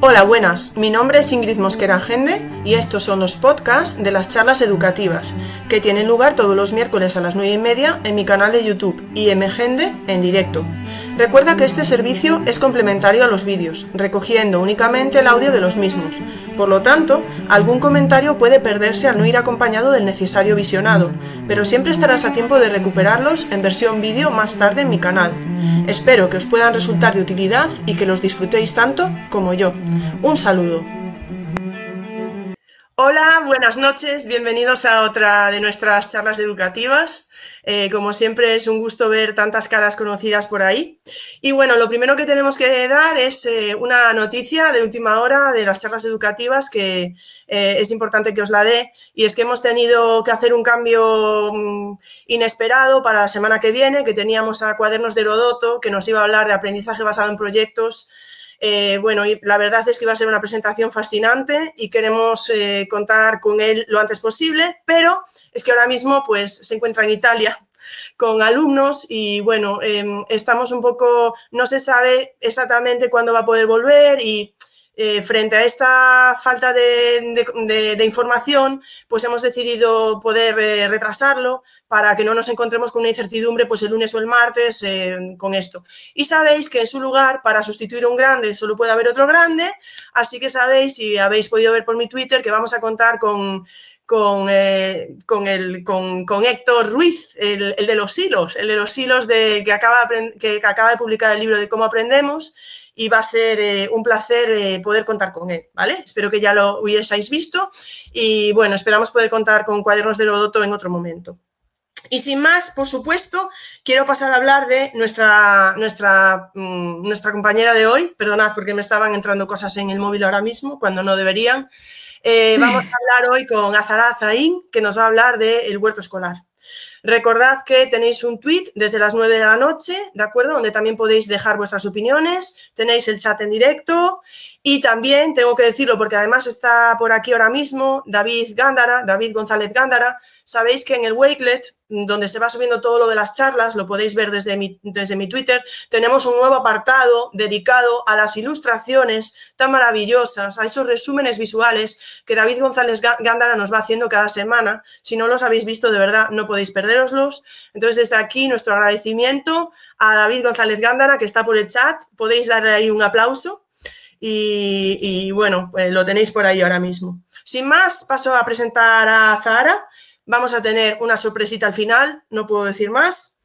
Hola, buenas. Mi nombre es Ingrid Mosquera Gende y estos son los podcasts de las charlas educativas que tienen lugar todos los miércoles a las 9 y media en mi canal de YouTube IMGende en directo. Recuerda que este servicio es complementario a los vídeos, recogiendo únicamente el audio de los mismos. Por lo tanto, algún comentario puede perderse al no ir acompañado del necesario visionado, pero siempre estarás a tiempo de recuperarlos en versión vídeo más tarde en mi canal. Espero que os puedan resultar de utilidad y que los disfrutéis tanto como yo. Un saludo. Hola, buenas noches, bienvenidos a otra de nuestras charlas educativas. Eh, como siempre es un gusto ver tantas caras conocidas por ahí. Y bueno, lo primero que tenemos que dar es eh, una noticia de última hora de las charlas educativas que eh, es importante que os la dé y es que hemos tenido que hacer un cambio mm, inesperado para la semana que viene, que teníamos a Cuadernos de Herodoto, que nos iba a hablar de aprendizaje basado en proyectos eh, bueno, la verdad es que va a ser una presentación fascinante y queremos eh, contar con él lo antes posible, pero es que ahora mismo pues, se encuentra en Italia con alumnos y bueno, em, estamos un poco, no se sabe exactamente cuándo va a poder volver y eh, frente a esta falta de, información, pues hemos decidido poder eh, retrasarlo para que no nos encontremos con una incertidumbre pues el lunes o el martes eh, con esto. Y sabéis que en su lugar, para sustituir un grande, solo puede haber otro grande, así que sabéis y habéis podido ver por mi Twitter que vamos a contar con, con, con, el, Héctor Ruiz, el, de los hilos, el de los hilos de, que, acaba, que acaba de publicar el libro de cómo aprendemos y va a ser eh, un placer eh, poder contar con él, ¿vale? Espero que ya lo hubieseis visto y bueno, esperamos poder contar con Cuadernos de Lodoto en otro momento. Y sin más, por supuesto, quiero pasar a hablar de nuestra, nuestra, mm, nuestra compañera de hoy. Perdonad porque me estaban entrando cosas en el móvil ahora mismo cuando no deberían. Eh, vamos a hablar hoy con Azara Zain, que nos va a hablar del huerto escolar. Recordad que tenéis un tweet desde las 9 de la noche, ¿de acuerdo? Donde también podéis dejar vuestras opiniones, tenéis el chat en directo y también tengo que decirlo porque además está por aquí ahora mismo David Gándara, David González Gándara. Sabéis que en el Wakelet, donde se va subiendo todo lo de las charlas, lo podéis ver desde mi, desde mi Twitter, tenemos un nuevo apartado dedicado a las ilustraciones tan maravillosas, a esos resúmenes visuales que David González Gándara nos va haciendo cada semana. Si no los habéis visto, de verdad, no podéis perderoslos. Entonces, desde aquí, nuestro agradecimiento a David González Gándara, que está por el chat. Podéis darle ahí un aplauso y, bueno, pues lo tenéis por ahí ahora mismo. Sin más, paso a presentar a Zahara. Vamos a tener una sorpresita al final, no puedo decir más.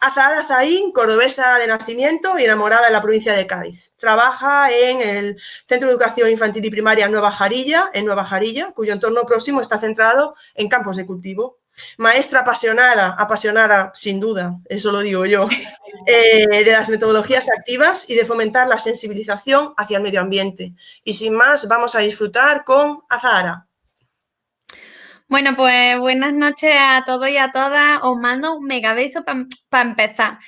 Azahara Zain, cordobesa de nacimiento y enamorada de la provincia de Cádiz. Trabaja en el Centro de Educación Infantil y Primaria Nueva Jarilla, en Nueva Jarilla, cuyo entorno próximo está centrado en campos de cultivo. Maestra apasionada, apasionada sin duda, eso lo digo yo, eh, de las metodologías activas y de fomentar la sensibilización hacia el medio ambiente. Y sin más, vamos a disfrutar con Azahara. Bueno, pues buenas noches a todos y a todas. Os mando un mega beso para empezar.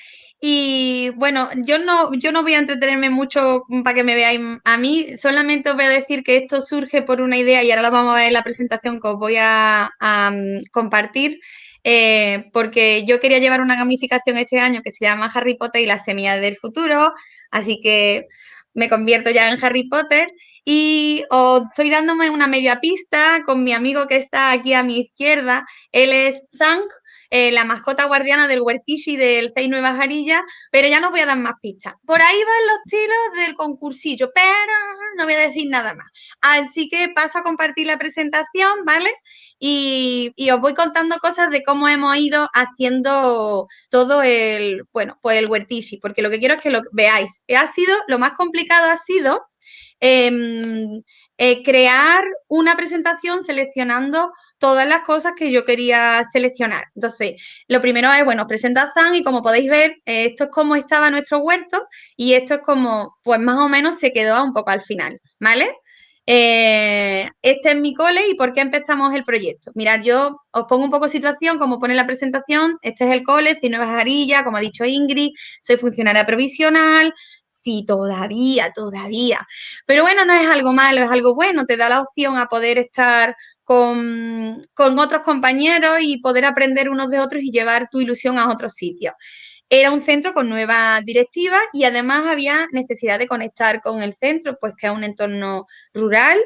Y bueno, yo no, yo no voy a entretenerme mucho para que me veáis a mí, solamente os voy a decir que esto surge por una idea y ahora lo vamos a ver en la presentación que os voy a, mm, compartir, eh, porque yo quería llevar una gamificación este año que se llama Harry Potter y la semilla del futuro, así que me convierto ya en Harry Potter y os estoy dándome una media pista con mi amigo que está aquí a mi izquierda, él es Zank, eh, la mascota guardiana del Huertishi del Cei Nueva Jarilla, pero ya no voy a dar más pistas. Por ahí van los tiros del concursillo, pero no voy a decir nada más. Así que paso a compartir la presentación, ¿vale? Y, os voy contando cosas de cómo hemos ido haciendo todo el, bueno, pues el Huertishi, porque lo que quiero es que lo veáis. Ha sido, lo más complicado ha sido em, eh, crear una presentación seleccionando todas las cosas que yo quería seleccionar. Entonces, lo primero es, bueno, presentación y como podéis ver, esto es como estaba nuestro huerto y esto es como, pues más o menos se quedó un poco al final, ¿vale? Eh, este es mi cole y por qué empezamos el proyecto. Mirad, yo os pongo un poco situación, como pone la presentación. Este es el cole, Nueva Jarilla, como ha dicho Ingrid, soy funcionaria provisional. Sí, todavía, todavía. Pero bueno, no es algo malo, es algo bueno. Te da la opción a poder estar con, con otros compañeros y poder aprender unos de otros y llevar tu ilusión a otros sitios. Era un centro con nuevas directivas y además había necesidad de conectar con el centro, pues que es un entorno rural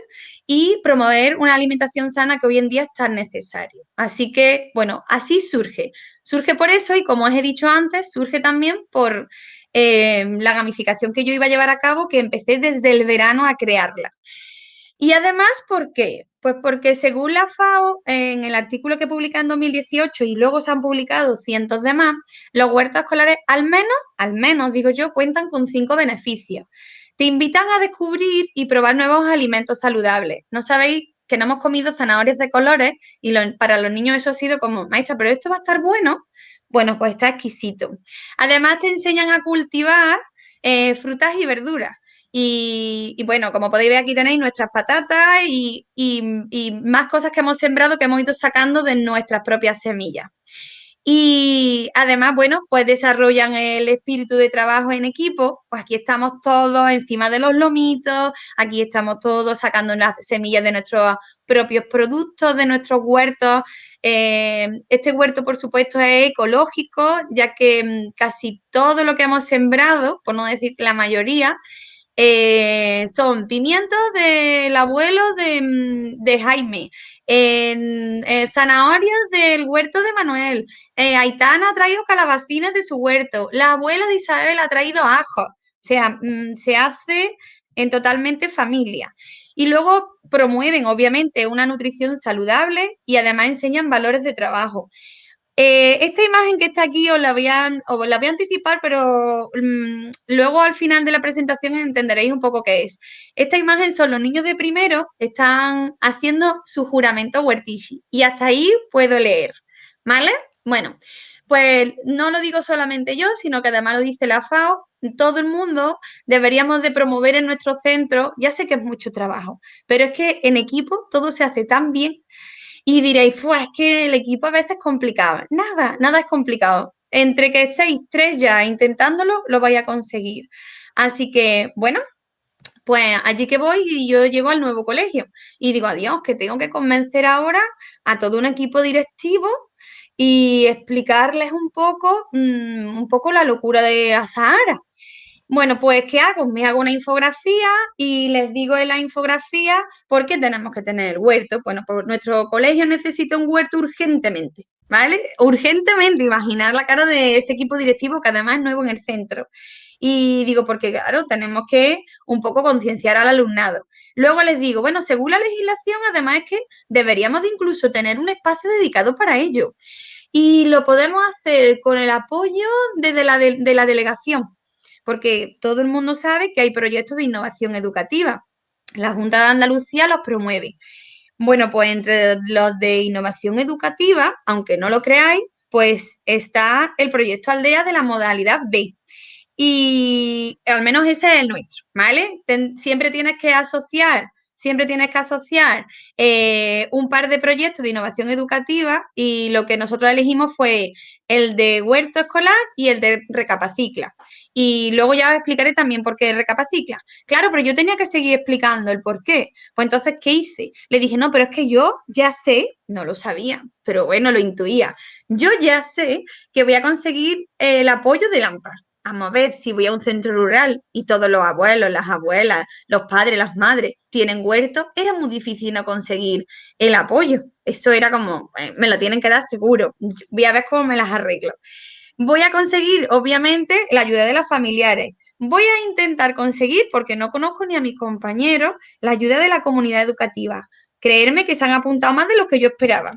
y promover una alimentación sana que hoy en día es tan necesario. Así que, bueno, así surge. Surge por eso y como os he dicho antes, surge también por eh, la gamificación que yo iba a llevar a cabo, que empecé desde el verano a crearla. Y además, ¿por qué? Pues porque según la FAO, en el artículo que publica en 2018 y luego se han publicado cientos de más, los huertos escolares al menos, al menos digo yo, cuentan con cinco beneficios. Te invitan a descubrir y probar nuevos alimentos saludables. No sabéis que no hemos comido zanahorias de colores y para los niños eso ha sido como, maestra, pero esto va a estar bueno. Bueno, pues está exquisito. Además te enseñan a cultivar eh, frutas y verduras. Y, bueno, como podéis ver aquí tenéis nuestras patatas y, más cosas que hemos sembrado que hemos ido sacando de nuestras propias semillas. Y además, bueno, pues desarrollan el espíritu de trabajo en equipo. Pues aquí estamos todos encima de los lomitos, aquí estamos todos sacando las semillas de nuestros propios productos, de nuestros huertos. Eh, este huerto, por supuesto, es ecológico, ya que mm, casi todo lo que hemos sembrado, por no decir la mayoría, eh, son pimientos del abuelo de, mm, Jaime, en, zanahorias del huerto de Manuel, eh, Aitana ha traído calabacinas de su huerto, la abuela de Isabel ha traído ajo, o sea, mm, se hace en totalmente familia. Y luego promueven, obviamente, una nutrición saludable y además enseñan valores de trabajo. Eh, esta imagen que está aquí os la voy a, anticipar, pero mm, luego al final de la presentación entenderéis un poco qué es. Esta imagen son los niños de primero, están haciendo su juramento huertishi y hasta ahí puedo leer, ¿vale? Bueno, pues no lo digo solamente yo, sino que además lo dice la FAO, todo el mundo deberíamos de promover en nuestro centro, ya sé que es mucho trabajo, pero es que en equipo todo se hace tan bien y diréis, pues es que el equipo a veces es complicado. Nada, nada es complicado. Entre que estéis tres ya intentándolo, lo vais a conseguir. Así que, bueno, pues allí que voy y yo llego al nuevo colegio y digo, adiós, que tengo que convencer ahora a todo un equipo directivo y explicarles un poco, mm, un poco la locura de Azahara. Bueno, pues ¿qué hago? Me hago una infografía y les digo en la infografía por qué tenemos que tener huerto. Bueno, pues nuestro colegio necesita un huerto urgentemente, ¿vale? Urgentemente, imaginar la cara de ese equipo directivo que además es nuevo en el centro. Y digo, porque claro, tenemos que un poco concienciar al alumnado. Luego les digo, bueno, según la legislación, además es que deberíamos de incluso tener un espacio dedicado para ello. Y lo podemos hacer con el apoyo desde de la delegación porque todo el mundo sabe que hay proyectos de innovación educativa. La Junta de Andalucía los promueve. Bueno, pues entre los de innovación educativa, aunque no lo creáis, pues está el proyecto Aldea de la modalidad B. Y al menos ese es el nuestro, ¿vale? siempre tienes que asociar siempre tienes que asociar eh, un par de proyectos de innovación educativa y lo que nosotros elegimos fue el de huerto escolar y el de recapacicla. Y luego ya os explicaré también por qué recapacicla. Claro, pero yo tenía que seguir explicando el por qué. Pues entonces, ¿qué hice? Le dije, no, pero es que yo ya sé, no lo sabía, pero bueno, lo intuía. Yo ya sé que voy a conseguir el apoyo de AMPA a ver, si voy a un centro rural y todos los abuelos, las abuelas, los padres, las madres tienen huertos, era muy difícil no conseguir el apoyo. Eso era como, eh, me lo tienen que dar seguro, voy a ver cómo me las arreglo. Voy a conseguir, obviamente, la ayuda de los familiares. Voy a intentar conseguir, porque no conozco ni a mis compañeros, la ayuda de la comunidad educativa. Creerme que se han apuntado más de lo que yo esperaba.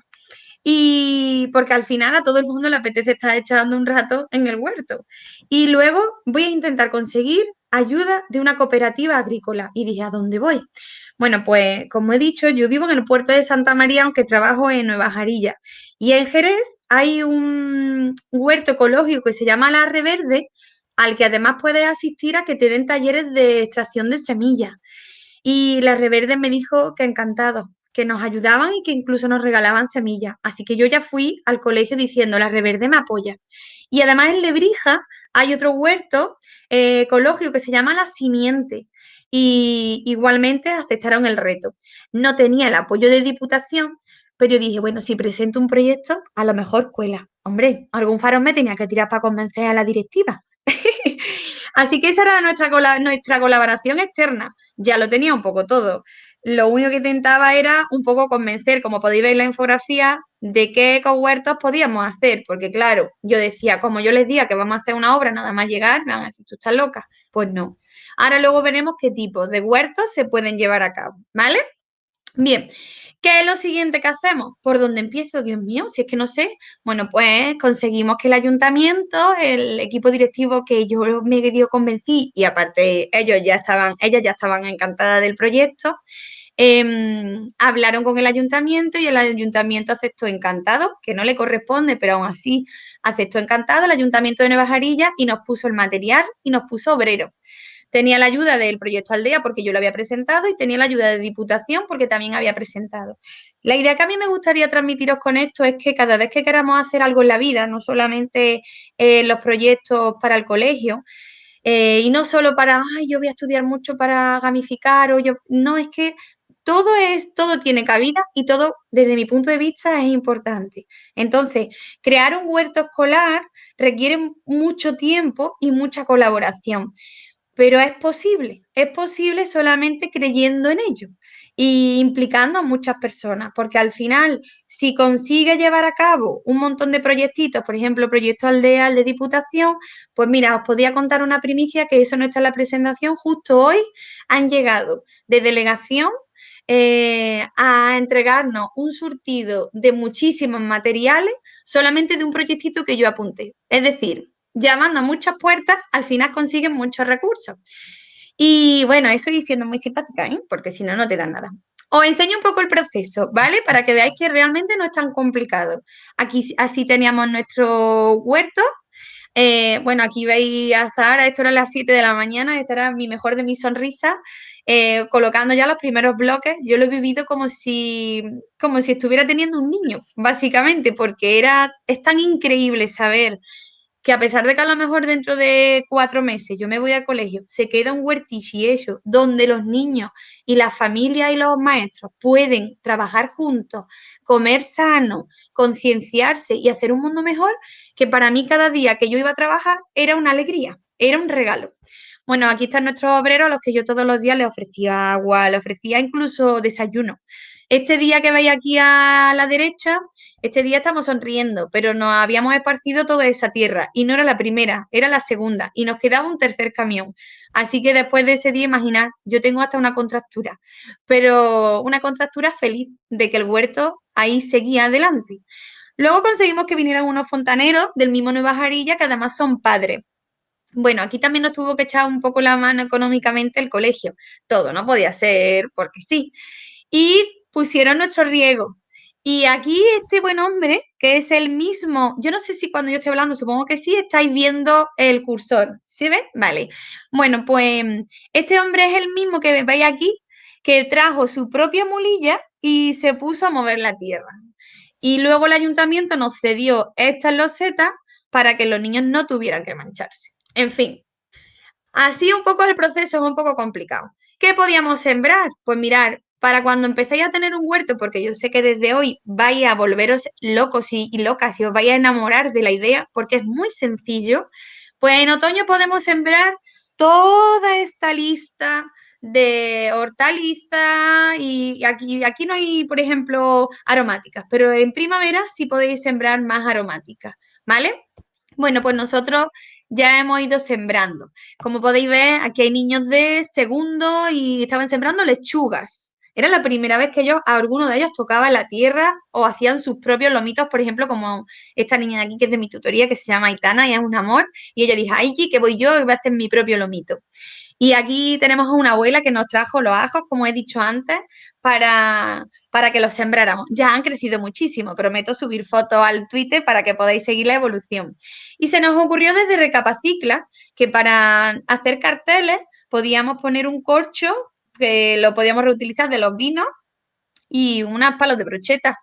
Y porque al final a todo el mundo le apetece estar echando un rato en el huerto. Y luego voy a intentar conseguir ayuda de una cooperativa agrícola. Y dije, ¿a dónde voy? Bueno, pues como he dicho, yo vivo en el puerto de Santa María, aunque trabajo en Nueva Jarilla. Y en Jerez hay un huerto ecológico que se llama La Reverde, al que además puedes asistir a que te den talleres de extracción de semillas. Y La Reverde me dijo que encantado, que nos ayudaban y que incluso nos regalaban semillas. Así que yo ya fui al colegio diciendo, la Reverde me apoya. Y además en Lebrija hay otro huerto eh, ecológico que se llama La Simiente. Y igualmente aceptaron el reto. No tenía el apoyo de Diputación, Pero yo dije, bueno, si presento un proyecto, a lo mejor cuela. Hombre, algún farol me tenía que tirar para convencer a la directiva. Así que esa era nuestra, nuestra colaboración externa. Ya lo tenía un poco todo. Lo único que intentaba era un poco convencer, como podéis ver en la infografía, de qué ecohuertos podíamos hacer. Porque claro, yo decía, como yo les diga que vamos a hacer una obra nada más llegar, me van a decir, tú estás loca. Pues no. Ahora luego veremos qué tipo de huertos se pueden llevar a cabo, ¿vale? Bien, ¿Qué es lo siguiente que hacemos? ¿Por dónde empiezo? Dios mío, si es que no sé. Bueno, pues conseguimos que el ayuntamiento, el equipo directivo que yo medio convencí y aparte ellos ya estaban, ellas ya estaban encantadas del proyecto, em, hablaron con el ayuntamiento y el ayuntamiento aceptó encantado, que no le corresponde, pero aún así aceptó encantado el ayuntamiento de Nueva Jarilla y nos puso el material y nos puso obrero. Tenía la ayuda del proyecto Aldea porque yo lo había presentado y tenía la ayuda de Diputación porque también había presentado. La idea que a mí me gustaría transmitiros con esto es que cada vez que queramos hacer algo en la vida, no solamente eh, los proyectos para el colegio, eh, y no solo para, ay, yo voy a estudiar mucho para gamificar, o yo, no, es que todo es, todo tiene cabida y todo, desde mi punto de vista, es importante. Entonces, crear un huerto escolar requiere mucho tiempo y mucha colaboración. Pero es posible, es posible solamente creyendo en ello y implicando a muchas personas, porque al final, si consigue llevar a cabo un montón de proyectitos, por ejemplo, proyecto aldea de diputación, pues mira, os podía contar una primicia que eso no está en la presentación, justo hoy han llegado de delegación eh, a entregarnos un surtido de muchísimos materiales solamente de un proyectito que yo apunté. Es decir, llamando a muchas puertas, al final consiguen muchos recursos. Y bueno, eso y siendo muy simpática, ¿eh? porque si no, no te dan nada. Os enseño un poco el proceso, ¿vale? Para que veáis que realmente no es tan complicado. Aquí así teníamos nuestro huerto. Eh, bueno, aquí veis a Zahara, esto era las 7 de la mañana, esta era mi mejor de mi sonrisa, eh, colocando ya los primeros bloques. Yo lo he vivido como si, como si estuviera teniendo un niño, básicamente, porque era, es tan increíble saber que a pesar de que a lo mejor dentro de cuatro meses yo me voy al colegio, se queda un huertichi donde los niños y las familias y los maestros pueden trabajar juntos, comer sano, concienciarse y hacer un mundo mejor, que para mí cada día que yo iba a trabajar era una alegría, era un regalo. Bueno, aquí están nuestros obreros a los que yo todos los días les ofrecía agua, les ofrecía incluso desayuno. Este día que veis aquí a la derecha, este día estamos sonriendo, pero nos habíamos esparcido toda esa tierra y no era la primera, era la segunda y nos quedaba un tercer camión. Así que después de ese día, imaginar, yo tengo hasta una contractura, pero una contractura feliz de que el huerto ahí seguía adelante. Luego conseguimos que vinieran unos fontaneros del mismo Nueva Jarilla, que además son padres. Bueno, aquí también nos tuvo que echar un poco la mano económicamente el colegio. Todo no podía ser porque sí. Y pusieron nuestro riego. Y aquí este buen hombre, que es el mismo, yo no sé si cuando yo estoy hablando, supongo que sí, estáis viendo el cursor. ¿Sí ven? Vale. Bueno, pues este hombre es el mismo que veis aquí, que trajo su propia mulilla y se puso a mover la tierra. Y luego el ayuntamiento nos cedió estas losetas para que los niños no tuvieran que mancharse. En fin, así un poco el proceso es un poco complicado. ¿Qué podíamos sembrar? Pues mirar, para cuando empecéis a tener un huerto, porque yo sé que desde hoy vais a volveros locos y, locas y os vais a enamorar de la idea, porque es muy sencillo, pues en otoño podemos sembrar toda esta lista de hortalizas y aquí, aquí no hay, por ejemplo, aromáticas, pero en primavera sí podéis sembrar más aromáticas, ¿vale? Bueno, pues nosotros ya hemos ido sembrando. Como podéis ver, aquí hay niños de segundo y estaban sembrando lechugas. Era la primera vez que ellos, a alguno de ellos tocaba la tierra o hacían sus propios lomitos, por ejemplo, como esta niña de aquí que es de mi tutoría, que se llama Aitana y es un amor, y ella dijo, ay, que voy yo y voy a hacer mi propio lomito. Y aquí tenemos a una abuela que nos trajo los ajos, como he dicho antes, para, para que los sembráramos. Ya han crecido muchísimo. Prometo subir fotos al Twitter para que podáis seguir la evolución. Y se nos ocurrió desde Recapacicla que para hacer carteles podíamos poner un corcho que lo podíamos reutilizar de los vinos y unas palos de brocheta.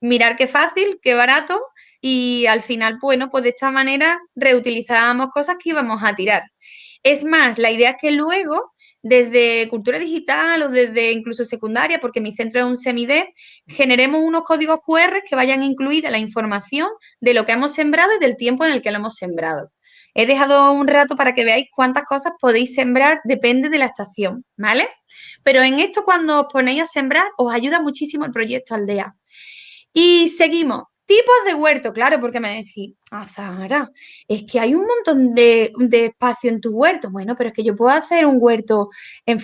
Mirar qué fácil, qué barato y al final, bueno, pues de esta manera reutilizábamos cosas que íbamos a tirar. Es más, la idea es que luego desde cultura digital o desde incluso secundaria, porque mi centro es un semide, generemos unos códigos QR que vayan incluida la información de lo que hemos sembrado y del tiempo en el que lo hemos sembrado. He dejado un rato para que veáis cuántas cosas podéis sembrar, depende de la estación, ¿vale? Pero en esto cuando os ponéis a sembrar, os ayuda muchísimo el proyecto Aldea. Y seguimos. Tipos de huerto, claro, porque me decís, ah, es que hay un montón de, espacio en tu huerto. Bueno, pero es que yo puedo hacer un huerto en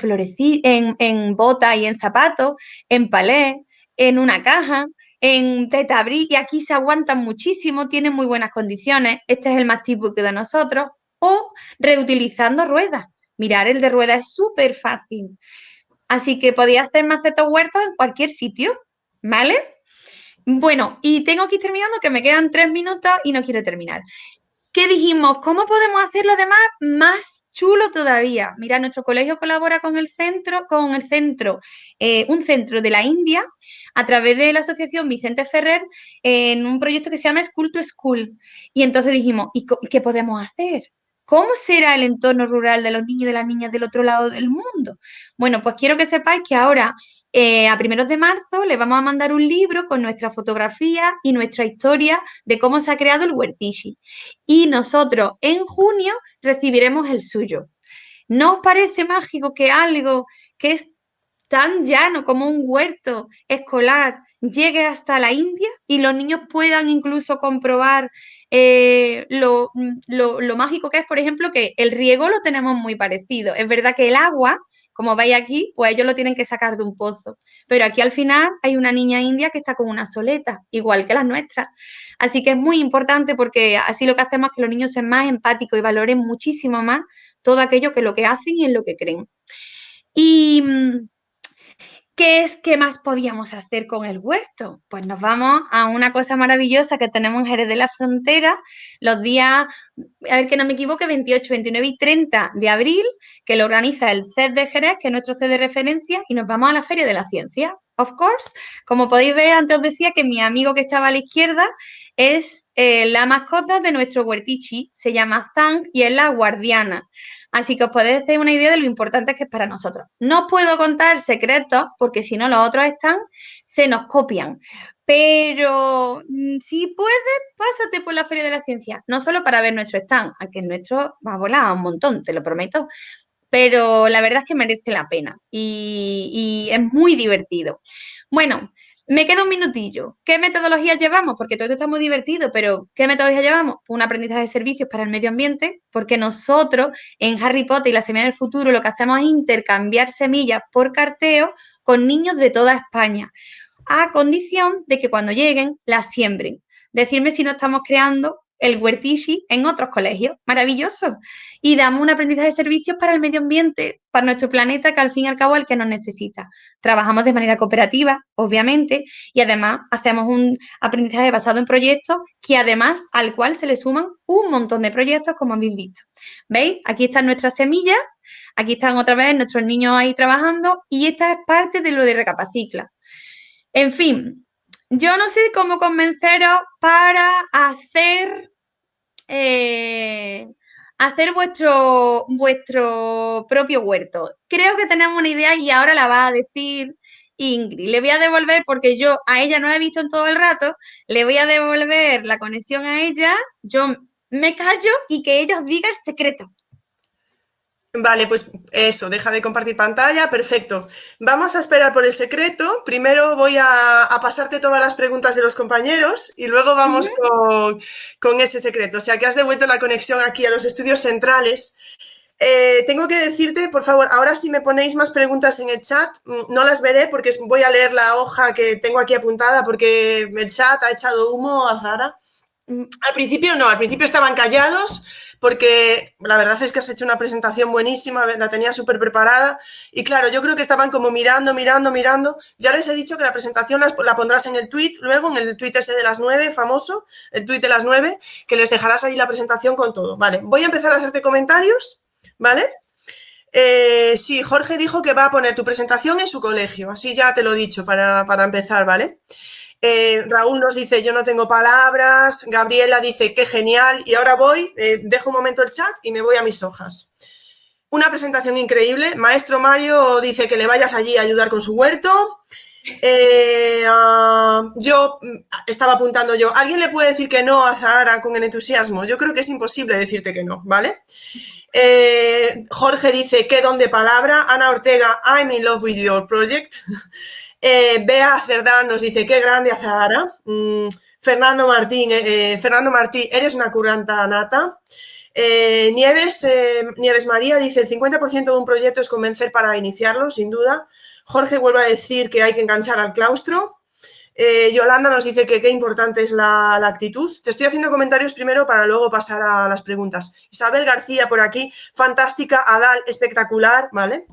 en, en bota y en zapatos, en palé, en una caja, en tetabrí, y aquí se aguantan muchísimo, tienen muy buenas condiciones. Este es el más típico de nosotros. O reutilizando ruedas. Mirar, el de ruedas es súper fácil. Así que podéis hacer macetos huertos en cualquier sitio, ¿vale? Bueno, y tengo que ir terminando, que me quedan tres minutos y no quiero terminar. ¿Qué dijimos? ¿Cómo podemos hacerlo además más chulo todavía? Mira, nuestro colegio colabora con el centro, con el centro, eh, un centro de la India, a través de la asociación Vicente Ferrer, en un proyecto que se llama School to School. Y entonces dijimos, ¿y qué podemos hacer? ¿Cómo será el entorno rural de los niños y de las niñas del otro lado del mundo? Bueno, pues quiero que sepáis que ahora eh, a primeros de marzo les vamos a mandar un libro con nuestra fotografía y nuestra historia de cómo se ha creado el Huertishi. Y nosotros en junio recibiremos el suyo. ¿No os parece mágico que algo que es tan llano como un huerto escolar llegue hasta la India y los niños puedan incluso comprobar eh, lo, lo, mágico que es, por ejemplo, que el riego lo tenemos muy parecido. Es verdad que el agua como veis aquí, pues ellos lo tienen que sacar de un pozo. Pero aquí al final hay una niña india que está con una soleta, igual que las nuestras. Así que es muy importante porque así lo que hacemos es que los niños sean más empáticos y valoren muchísimo más todo aquello que lo que hacen y en lo que creen. Y mm, ¿Qué es que más podíamos hacer con el huerto? Pues nos vamos a una cosa maravillosa que tenemos en Jerez de la Frontera los días, a ver que no me equivoque, 28, 29 y 30 de abril, que lo organiza el CED de Jerez, que es nuestro CED de referencia, y nos vamos a la Feria de la Ciencia. Of course, como podéis ver, antes os decía que mi amigo que estaba a la izquierda es eh, la mascota de nuestro huertichi, se llama Zang y es la guardiana. Así que os podéis hacer una idea de lo importante que es para nosotros. No os puedo contar secretos porque si no los otros están, se nos copian. Pero mm, si puedes, pásate por la Feria de la Ciencia, no solo para ver nuestro stand, aunque nuestro va a volar un montón, te lo prometo, pero la verdad es que merece la pena y, y es muy divertido. Bueno, me queda un minutillo. ¿Qué metodologías llevamos? Porque todo esto está muy divertido, pero ¿qué metodología llevamos? Un aprendizaje de servicios para el medio ambiente, porque nosotros en Harry Potter y la Semilla del Futuro lo que hacemos es intercambiar semillas por carteo con niños de toda España, a condición de que cuando lleguen las siembren. Decirme si no estamos creando el Huertishi en otros colegios. Maravilloso. Y damos un aprendizaje de servicios para el medio ambiente, para nuestro planeta, que al fin y al cabo es el que nos necesita. Trabajamos de manera cooperativa, obviamente, y además hacemos un aprendizaje basado en proyectos que además al cual se le suman un montón de proyectos, como habéis visto. ¿Veis? Aquí están nuestras semillas, aquí están otra vez nuestros niños ahí trabajando y esta es parte de lo de Recapacicla. En fin, yo no sé cómo convenceros para hacer eh, hacer vuestro, vuestro propio huerto. Creo que tenemos una idea y ahora la va a decir Ingrid. Le voy a devolver, porque yo a ella no la he visto en todo el rato, le voy a devolver la conexión a ella, yo me callo y que ella os diga el secreto. Vale, pues eso, deja de compartir pantalla, perfecto. Vamos a esperar por el secreto. Primero voy a, pasarte todas las preguntas de los compañeros y luego vamos con, ese secreto. O sea, que has devuelto la conexión aquí a los estudios centrales. Eh, tengo que decirte, por favor, ahora si me ponéis más preguntas en el chat, mm, no las veré porque voy a leer la hoja que tengo aquí apuntada porque el chat ha echado humo a Zara. Mm, al principio no, al principio estaban callados porque la verdad es que has hecho una presentación buenísima, la tenía súper preparada y claro, yo creo que estaban como mirando, mirando, mirando. Ya les he dicho que la presentación la, pondrás en el tweet, luego en el tweet ese de las nueve, famoso, el tweet de las nueve, que les dejarás ahí la presentación con todo. Vale, voy a empezar a hacerte comentarios, ¿vale? Eh, sí, Jorge dijo que va a poner tu presentación en su colegio, así ya te lo he dicho para, para empezar, ¿vale? Eh, Raúl nos dice, yo no tengo palabras. Gabriela dice, qué genial. Y ahora voy, eh, dejo un momento el chat y me voy a mis hojas. una presentación increíble. Maestro Mayo dice que le vayas allí a ayudar con su huerto. Eh, ah, yo mm, estaba apuntando yo, ¿alguien le puede decir que no a Zahara con entusiasmo? Yo creo que es imposible decirte que no, ¿vale? Jorge dice que don de palabra. Ana Ortega, I'm in love with your project. Eh, Bea Cerdán nos dice, qué grande Zahara. Mm, Fernando Martín, Fernando Martí, eres una curranta nata. Nieves, Nieves María dice, el 50% de un proyecto es convencer para iniciarlo, sin duda. Jorge vuelve a decir que hay que enganchar al claustro. Eh, Yolanda nos dice que qué importante es la, actitud. Te estoy haciendo comentarios primero para luego pasar a las preguntas. Isabel García por aquí, fantástica, Adal, espectacular, ¿vale?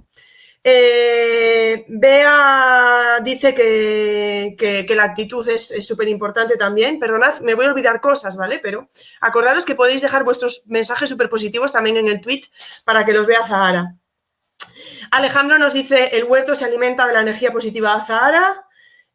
Eh, Bea dice que, la actitud es súper importante también. Perdonad, me voy a olvidar cosas, ¿vale? Pero acordaros que podéis dejar vuestros mensajes súper positivos también en el tweet para que los vea Zahara. Alejandro nos dice, el huerto se alimenta de la energía positiva de Zahara.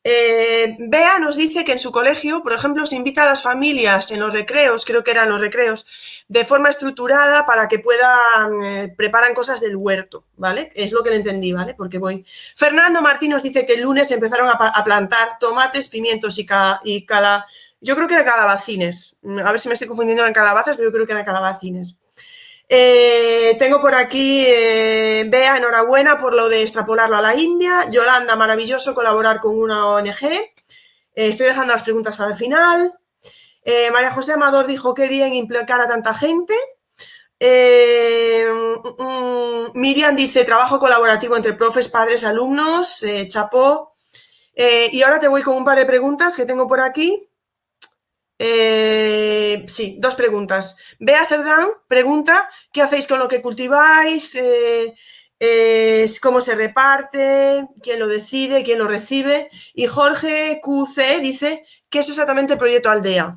Eh, Bea nos dice que en su colegio, por ejemplo, se invita a las familias en los recreos, creo que eran los recreos, de forma estructurada para que puedan, eh, preparan cosas del huerto, ¿vale? Es lo que le entendí, ¿vale? Porque voy. Fernando Martín nos dice que el lunes empezaron a, plantar tomates, pimientos y, y cada, yo creo que eran calabacines. A ver si me estoy confundiendo en calabazas, pero yo creo que eran calabacines. Eh, tengo por aquí, eh, Bea, enhorabuena por lo de extrapolarlo a la India. Yolanda, maravilloso colaborar con una ONG. Eh, estoy dejando las preguntas para el final. María José Amador dijo que bien implicar a tanta gente. Mm, mm, Miriam dice trabajo colaborativo entre profes, padres, alumnos. chapó. y ahora te voy con un par de preguntas que tengo por aquí. Eh, sí, dos preguntas. Bea Cerdán pregunta, ¿qué hacéis con lo que cultiváis? Eh, ¿Cómo se reparte? ¿Quién lo decide? ¿Quién lo recibe? Y Jorge QC dice, ¿qué es exactamente el proyecto Aldea?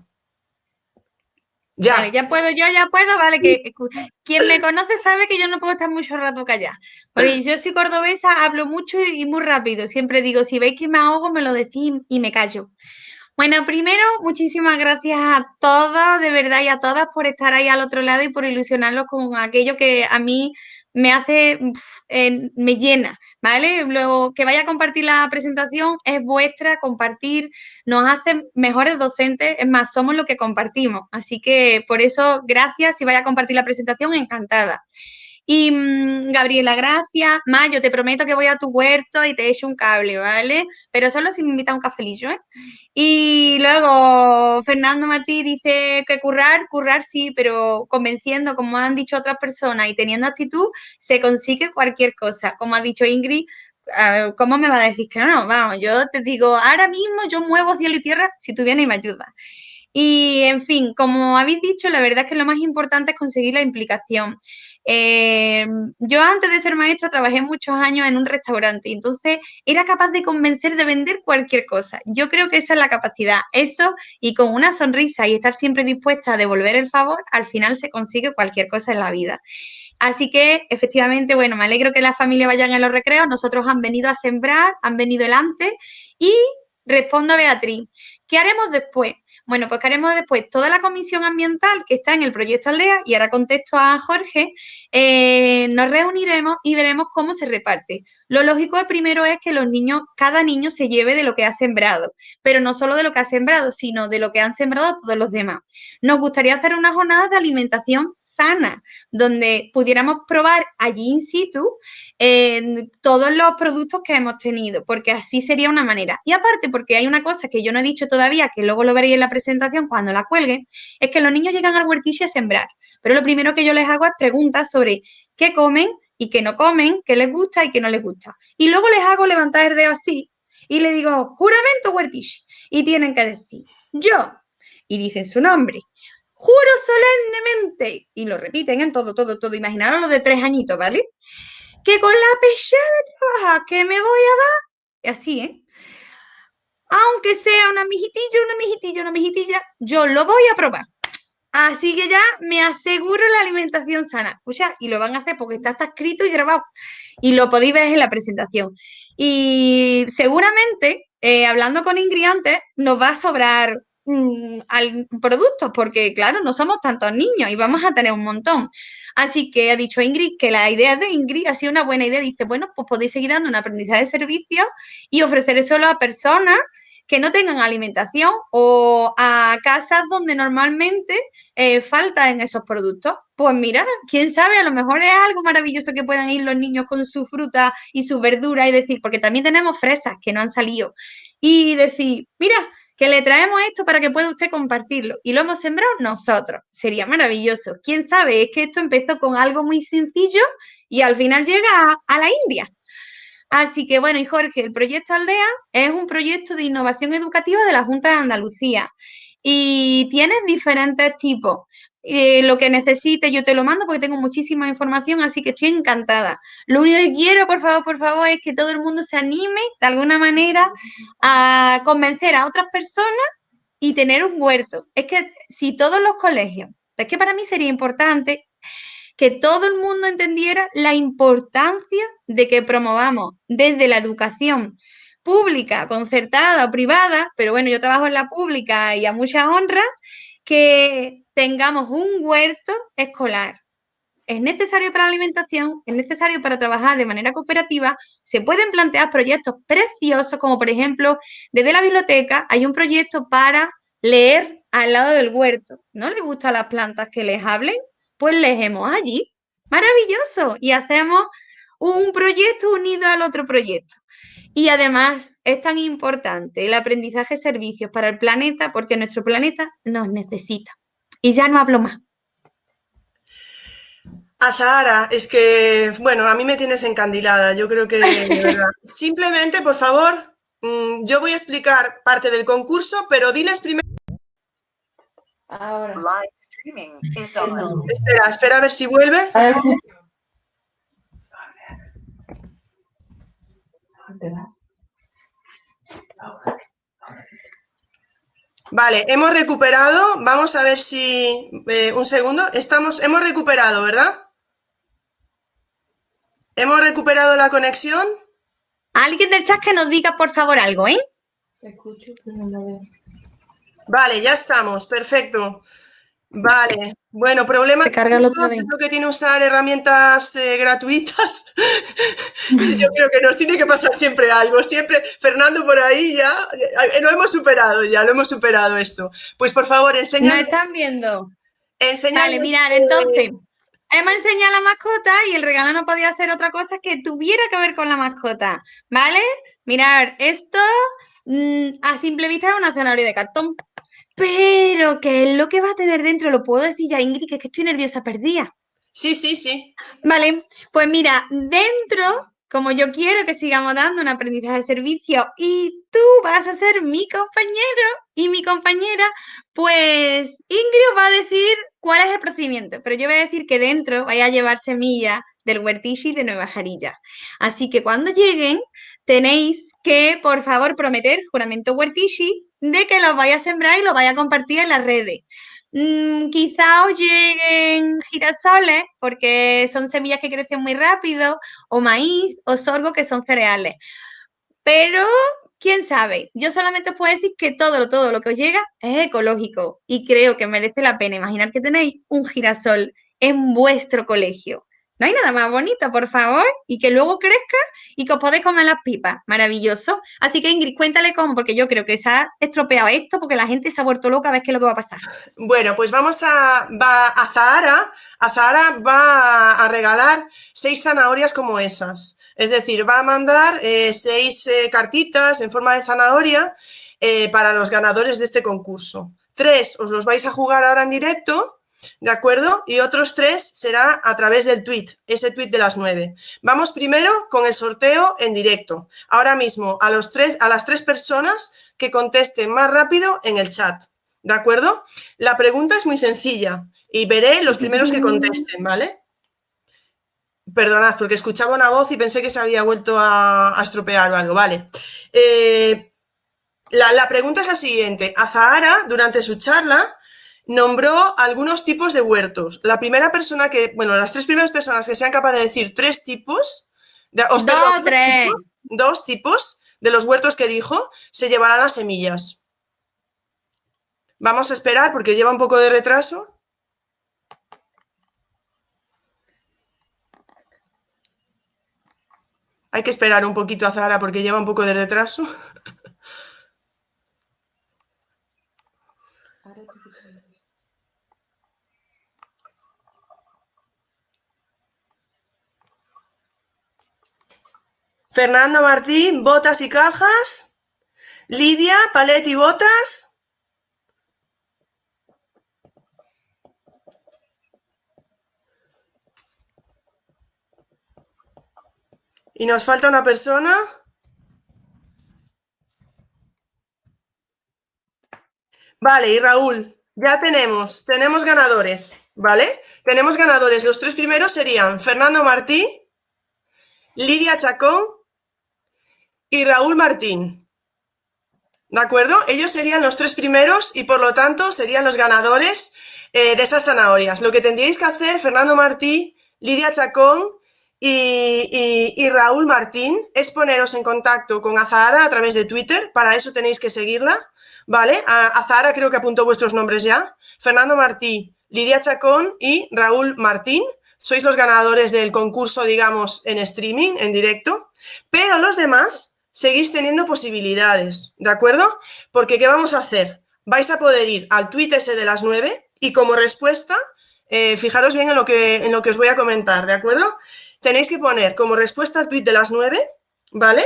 Ya. ya puedo, yo ya puedo, vale, que, quien me conoce sabe que yo no puedo estar mucho rato callada. Porque yo soy cordobesa, hablo mucho y muy rápido. Siempre digo, si veis que me ahogo, me lo decís y me callo. Bueno, primero, muchísimas gracias a todos, de verdad, y a todas por estar ahí al otro lado y por ilusionarlos con aquello que a mí me hace, me llena, ¿vale? Luego, que vaya a compartir la presentación es vuestra, compartir nos hace mejores docentes, es más, somos lo que compartimos. Así que por eso, gracias, si vaya a compartir la presentación, encantada. Y mm, Gabriela, gracias. Mayo, te prometo que voy a tu huerto y te echo un cable, ¿vale? Pero solo si me invita a un cafelillo, ¿eh? Y luego Fernando Martí dice que currar, currar sí, pero convenciendo, como han dicho otras personas, y teniendo actitud, se consigue cualquier cosa. Como ha dicho Ingrid, ¿cómo me va a decir que no? Vamos, yo te digo, ahora mismo yo muevo cielo y tierra si tú vienes y me ayudas. Y, en fin, como habéis dicho, la verdad es que lo más importante es conseguir la implicación. Eh, yo antes de ser maestra trabajé muchos años en un restaurante, entonces era capaz de convencer de vender cualquier cosa. Yo creo que esa es la capacidad. Eso y con una sonrisa y estar siempre dispuesta a devolver el favor, al final se consigue cualquier cosa en la vida. Así que, efectivamente, bueno, me alegro que las familias vayan a los recreos. Nosotros han venido a sembrar, han venido delante y respondo a Beatriz. ¿Qué haremos después? Bueno, pues haremos después toda la comisión ambiental que está en el proyecto Aldea, y ahora contesto a Jorge, eh, nos reuniremos y veremos cómo se reparte. Lo lógico primero es que los niños, cada niño se lleve de lo que ha sembrado, pero no solo de lo que ha sembrado, sino de lo que han sembrado todos los demás. Nos gustaría hacer una jornada de alimentación sana, donde pudiéramos probar allí in situ eh, todos los productos que hemos tenido, porque así sería una manera. Y aparte, porque hay una cosa que yo no he dicho todavía, que luego lo veréis en la presentación cuando la cuelgue, es que los niños llegan al huertillo a sembrar, pero lo primero que yo les hago es preguntas sobre qué comen y qué no comen, qué les gusta y qué no les gusta. Y luego les hago levantar el dedo así y le digo, juramento huertillo. Y tienen que decir, yo, y dicen su nombre, juro solemnemente, y lo repiten en todo, todo, todo, imaginaros lo de tres añitos, ¿vale? Que con la pesada que me voy a dar, así, ¿eh? Aunque sea una mijitilla, una mijitilla, una mijitilla, yo lo voy a probar. Así que ya me aseguro la alimentación sana. Escucha, y lo van a hacer porque está, escrito y grabado. Y lo podéis ver en la presentación. Y seguramente, eh, hablando con Ingrid antes, nos va a sobrar mm, al productos, porque claro, no somos tantos niños y vamos a tener un montón. Así que ha dicho Ingrid que la idea de Ingrid ha sido una buena idea. Dice, bueno, pues podéis seguir dando un aprendizaje de servicios y ofrecer solo a personas que no tengan alimentación o a casas donde normalmente eh, faltan esos productos. Pues mira, quién sabe, a lo mejor es algo maravilloso que puedan ir los niños con su fruta y su verdura y decir, porque también tenemos fresas que no han salido, y decir, mira, que le traemos esto para que pueda usted compartirlo. Y lo hemos sembrado nosotros. Sería maravilloso. ¿Quién sabe? Es que esto empezó con algo muy sencillo y al final llega a, la India. Así que bueno, y Jorge, el proyecto Aldea es un proyecto de innovación educativa de la Junta de Andalucía y tiene diferentes tipos. Eh, lo que necesite yo te lo mando porque tengo muchísima información, así que estoy encantada. Lo único que quiero, por favor, por favor, es que todo el mundo se anime de alguna manera a convencer a otras personas y tener un huerto. Es que si todos los colegios, es que para mí sería importante que todo el mundo entendiera la importancia de que promovamos desde la educación pública, concertada privada, pero bueno, yo trabajo en la pública y a mucha honra, que tengamos un huerto escolar. Es necesario para la alimentación, es necesario para trabajar de manera cooperativa. Se pueden plantear proyectos preciosos, como por ejemplo, desde la biblioteca hay un proyecto para leer al lado del huerto. ¿No les gustan las plantas que les hablen? Pues leemos allí. Maravilloso. Y hacemos un proyecto unido al otro proyecto. Y además es tan importante el aprendizaje de servicios para el planeta porque nuestro planeta nos necesita. Y ya no hablo más. Azahara, es que, bueno, a mí me tienes encandilada, yo creo que, Simplemente, por favor, mm, yo voy a explicar parte del concurso, pero diles primero... Ahora. Live streaming Espera, espera a ver si vuelve. Vale, hemos recuperado. Vamos a ver si... Eh, un segundo. Estamos, hemos recuperado, ¿verdad? ¿Hemos recuperado la conexión? Alguien del chat que nos diga, por favor, algo, ¿eh? Vale, ya estamos. Perfecto. Vale, bueno, problema lo que tiene usar herramientas eh, gratuitas. Yo creo que nos tiene que pasar siempre algo, siempre, Fernando por ahí ya, eh, lo hemos superado ya, lo hemos superado esto. Pues por favor, enseña. ¿Me están viendo? Vale, mirar, entonces, hemos enseñado la mascota y el regalo no podía ser otra cosa que tuviera que ver con la mascota, ¿vale? Mirar, esto mm, a simple vista es una zanahoria de cartón, pero ¿qué es lo que va a tener dentro? Lo puedo decir ya, Ingrid, que es que estoy nerviosa perdida. Sí, sí, sí. Vale, pues mira, dentro, como yo quiero que sigamos dando un aprendizaje de servicio y tú vas a ser mi compañero y mi compañera, pues Ingrid va a decir cuál es el procedimiento, pero yo voy a decir que dentro vaya a llevar semillas del huertishi de Nueva Jarilla. Así que cuando lleguen, tenéis que, por favor, prometer juramento huertishi de que los vaya a sembrar y los vaya a compartir en las redes. Mm, quizá os lleguen girasoles, porque son semillas que crecen muy rápido, o maíz, o sorgo, que son cereales. Pero, quién sabe, yo solamente os puedo decir que todo, todo lo que os llega es ecológico y creo que merece la pena imaginar que tenéis un girasol en vuestro colegio. No hay nada más bonito, por favor, y que luego crezca y que os podéis comer las pipas. Maravilloso. Así que Ingrid, cuéntale cómo, porque yo creo que se ha estropeado esto, porque la gente se ha vuelto loca a ver qué es lo que va a pasar. Bueno, pues vamos a, va a Zahara. A Zahara va a regalar seis zanahorias como esas. Es decir, va a mandar eh, seis eh, cartitas en forma de zanahoria eh, para los ganadores de este concurso. Tres os los vais a jugar ahora en directo ¿De acuerdo? Y otros tres será a través del tweet, ese tweet de las nueve. Vamos primero con el sorteo en directo. Ahora mismo a, los tres, a las tres personas que contesten más rápido en el chat. ¿De acuerdo? La pregunta es muy sencilla y veré los primeros que contesten, ¿vale? Perdonad, porque escuchaba una voz y pensé que se había vuelto a, estropear o algo. Vale. Eh, la, la pregunta es la siguiente. Azahara, durante su charla, nombró algunos tipos de huertos. La primera persona que, bueno, las tres primeras personas que sean capaces de decir tres tipos, de, dos, tres. dos tipos de los huertos que dijo, se llevarán las semillas. Vamos a esperar porque lleva un poco de retraso. Hay que esperar un poquito a Zara porque lleva un poco de retraso. Fernando Martín, botas y cajas. Lidia, palet y botas. Y nos falta una persona. Vale, y Raúl, ya tenemos, tenemos ganadores, ¿vale? Tenemos ganadores. Los tres primeros serían Fernando Martín, Lidia Chacón y Raúl Martín. ¿De acuerdo? Ellos serían los tres primeros y por lo tanto serían los ganadores eh, de esas zanahorias. Lo que tendríais que hacer, Fernando Martín, Lidia Chacón y, Raúl Martín, es poneros en contacto con Azahara a través de Twitter. Para eso tenéis que seguirla, ¿vale? A, Azahara creo que apuntó vuestros nombres ya. Fernando Martín, Lidia Chacón y Raúl Martín. Sois los ganadores del concurso, digamos, en streaming, en directo. Pero los demás seguís teniendo posibilidades, ¿de acuerdo? Porque ¿qué vamos a hacer? Vais a poder ir al tweet ese de las 9 y como respuesta, eh, fijaros bien en lo, que, en lo que os voy a comentar, ¿de acuerdo? Tenéis que poner como respuesta al tweet de las 9, ¿vale?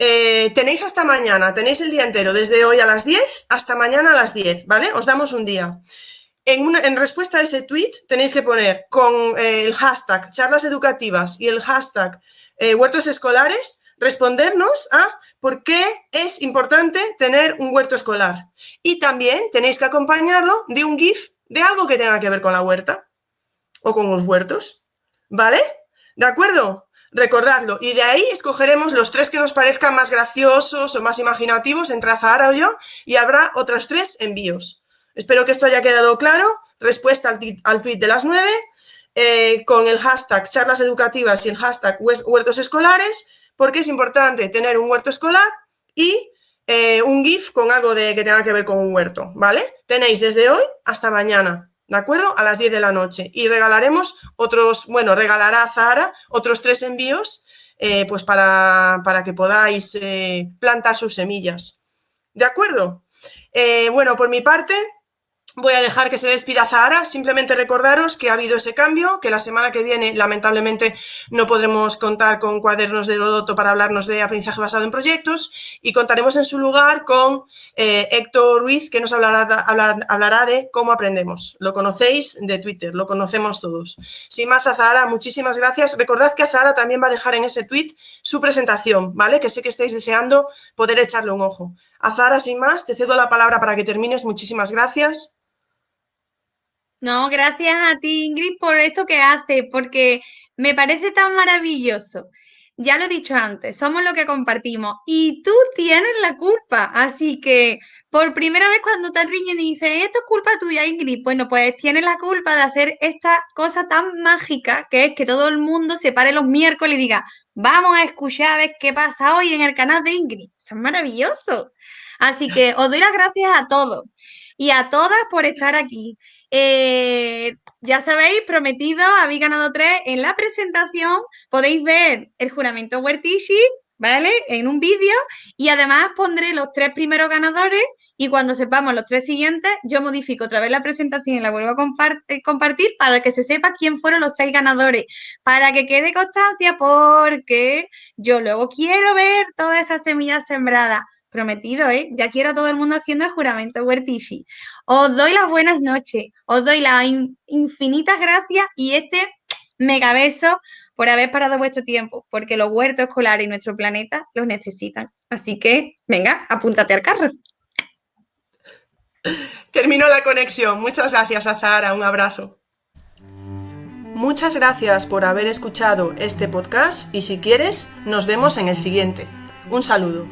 Eh, tenéis hasta mañana, tenéis el día entero, desde hoy a las 10 hasta mañana a las 10, ¿vale? Os damos un día. En, respuesta a ese tweet tenéis que poner con eh, el hashtag charlas educativas y el hashtag huertos escolares respondernos a por qué es importante tener un huerto escolar. Y también tenéis que acompañarlo de un GIF de algo que tenga que ver con la huerta o con los huertos. ¿Vale? ¿De acuerdo? Recordadlo. Y de ahí escogeremos los tres que nos parezcan más graciosos o más imaginativos entre Zahara o yo y habrá otros tres envíos. Espero que esto haya quedado claro. Respuesta al, al tweet de las nueve eh, con el hashtag charlas educativas y el hashtag huertos escolares porque es importante tener un huerto escolar y eh, un GIF con algo de que tenga que ver con un huerto, ¿vale? Tenéis desde hoy hasta mañana, ¿de acuerdo? A las 10 de la noche. Y regalaremos otros, bueno, regalará a Zahara otros tres envíos, eh, pues para, que podáis eh, plantar sus semillas. ¿De acuerdo? bueno, por mi parte, Voy a dejar que se despida Zahara, simplemente recordaros que ha habido ese cambio, que la semana que viene lamentablemente no podremos contar con cuadernos de Herodoto para hablarnos de aprendizaje basado en proyectos y contaremos en su lugar con eh, Héctor Ruiz que nos hablará, de cómo aprendemos. Lo conocéis de Twitter, lo conocemos todos. Sin más, a Zahara, muchísimas gracias. Recordad que Zahara también va a dejar en ese tweet su presentación, ¿vale? Que sé que estáis deseando poder echarle un ojo. A Zahara, sin más, te cedo la palabra para que termines. Muchísimas gracias. No, gracias a ti, Ingrid, por esto que haces, porque me parece tan maravilloso. Ya lo he dicho antes, somos lo que compartimos y tú tienes la culpa. Así que por primera vez cuando te riñen y dices, esto es culpa tuya, Ingrid, bueno, pues tienes la culpa de hacer esta cosa tan mágica que es que todo el mundo se pare los miércoles y diga, vamos a escuchar a ver qué pasa hoy en el canal de Ingrid. Eso es maravilloso. Así que os doy las gracias a todos y a todas por estar aquí. Eh, ya sabéis, prometido, habéis ganado tres. En la presentación podéis ver el juramento Huertishi, ¿vale? En un vídeo y además pondré los tres primeros ganadores y cuando sepamos los tres siguientes, yo modifico otra vez la presentación y la vuelvo a compartir para que se sepa quién fueron los seis ganadores, para que quede constancia porque yo luego quiero ver todas esas semillas sembradas prometido, ¿eh? Ya quiero a todo el mundo haciendo el juramento Huertishi. Os doy las buenas noches, os doy las infinitas gracias y este mega beso por haber parado vuestro tiempo, porque los huertos escolares y nuestro planeta los necesitan. Así que, venga, apúntate al carro. Termino la conexión. Muchas gracias, Azara. Un abrazo. Muchas gracias por haber escuchado este podcast y si quieres, nos vemos en el siguiente. Un saludo.